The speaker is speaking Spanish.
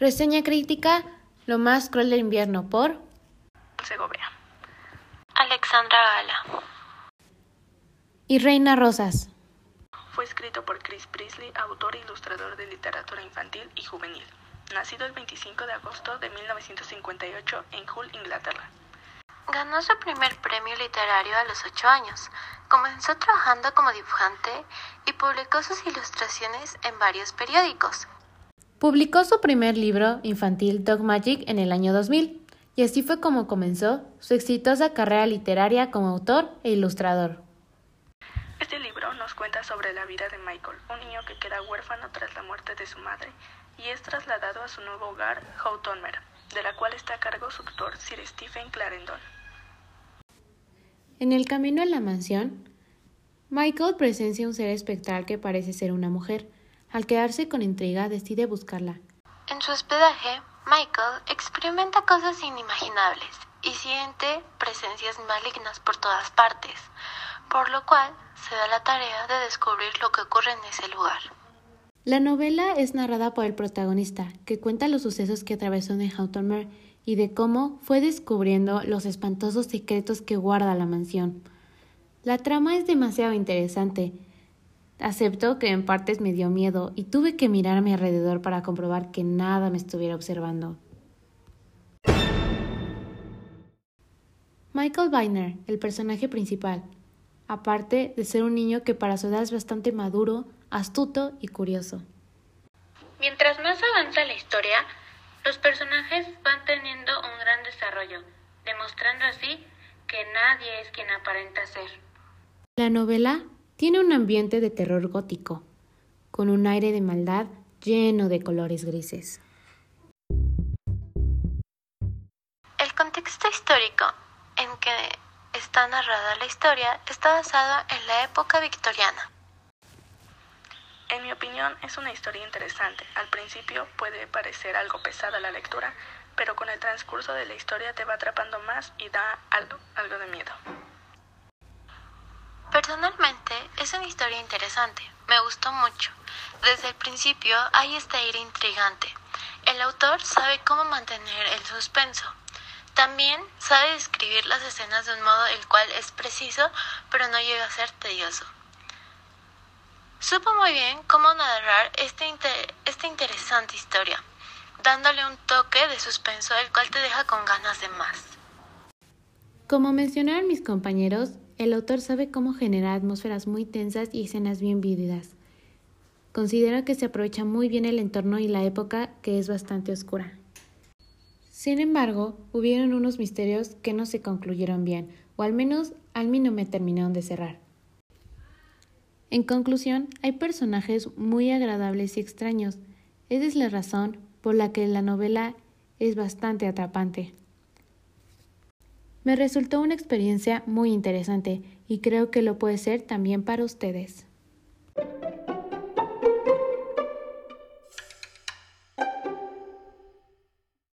Reseña crítica Lo más cruel del invierno por Segovia. Alexandra Gala. Y Reina Rosas. Fue escrito por Chris Priestley, autor e ilustrador de literatura infantil y juvenil. Nacido el 25 de agosto de 1958 en Hull, Inglaterra. Ganó su primer premio literario a los ocho años. Comenzó trabajando como dibujante y publicó sus ilustraciones en varios periódicos. Publicó su primer libro infantil Dog Magic en el año 2000 y así fue como comenzó su exitosa carrera literaria como autor e ilustrador. Este libro nos cuenta sobre la vida de Michael, un niño que queda huérfano tras la muerte de su madre y es trasladado a su nuevo hogar, Houghtonmer, de la cual está a cargo su tutor Sir Stephen Clarendon. En el camino a la mansión, Michael presencia un ser espectral que parece ser una mujer. Al quedarse con intriga, decide buscarla. En su hospedaje, Michael experimenta cosas inimaginables y siente presencias malignas por todas partes, por lo cual se da la tarea de descubrir lo que ocurre en ese lugar. La novela es narrada por el protagonista, que cuenta los sucesos que atravesó en Houghtonmer y de cómo fue descubriendo los espantosos secretos que guarda la mansión. La trama es demasiado interesante. Acepto que en partes me dio miedo y tuve que mirar a mi alrededor para comprobar que nada me estuviera observando. Michael Weiner, el personaje principal, aparte de ser un niño que para su edad es bastante maduro, astuto y curioso. Mientras más avanza la historia, los personajes van teniendo un gran desarrollo, demostrando así que nadie es quien aparenta ser. La novela tiene un ambiente de terror gótico, con un aire de maldad lleno de colores grises. El contexto histórico en que está narrada la historia está basado en la época victoriana. En mi opinión, es una historia interesante. Al principio puede parecer algo pesada la lectura, pero con el transcurso de la historia te va atrapando más y da algo, algo de miedo. Personalmente, es una historia interesante. Me gustó mucho. Desde el principio hay este aire intrigante. El autor sabe cómo mantener el suspenso. También sabe describir las escenas de un modo el cual es preciso, pero no llega a ser tedioso. Supo muy bien cómo narrar esta, esta interesante historia, dándole un toque de suspenso el cual te deja con ganas de más. Como mencionaron mis compañeros, el autor sabe cómo generar atmósferas muy tensas y escenas bien vívidas. Considero que se aprovecha muy bien el entorno y la época que es bastante oscura. Sin embargo, hubieron unos misterios que no se concluyeron bien, o al menos a mí no me terminaron de cerrar. En conclusión, hay personajes muy agradables y extraños. Esa es la razón por la que la novela es bastante atrapante. Me resultó una experiencia muy interesante y creo que lo puede ser también para ustedes.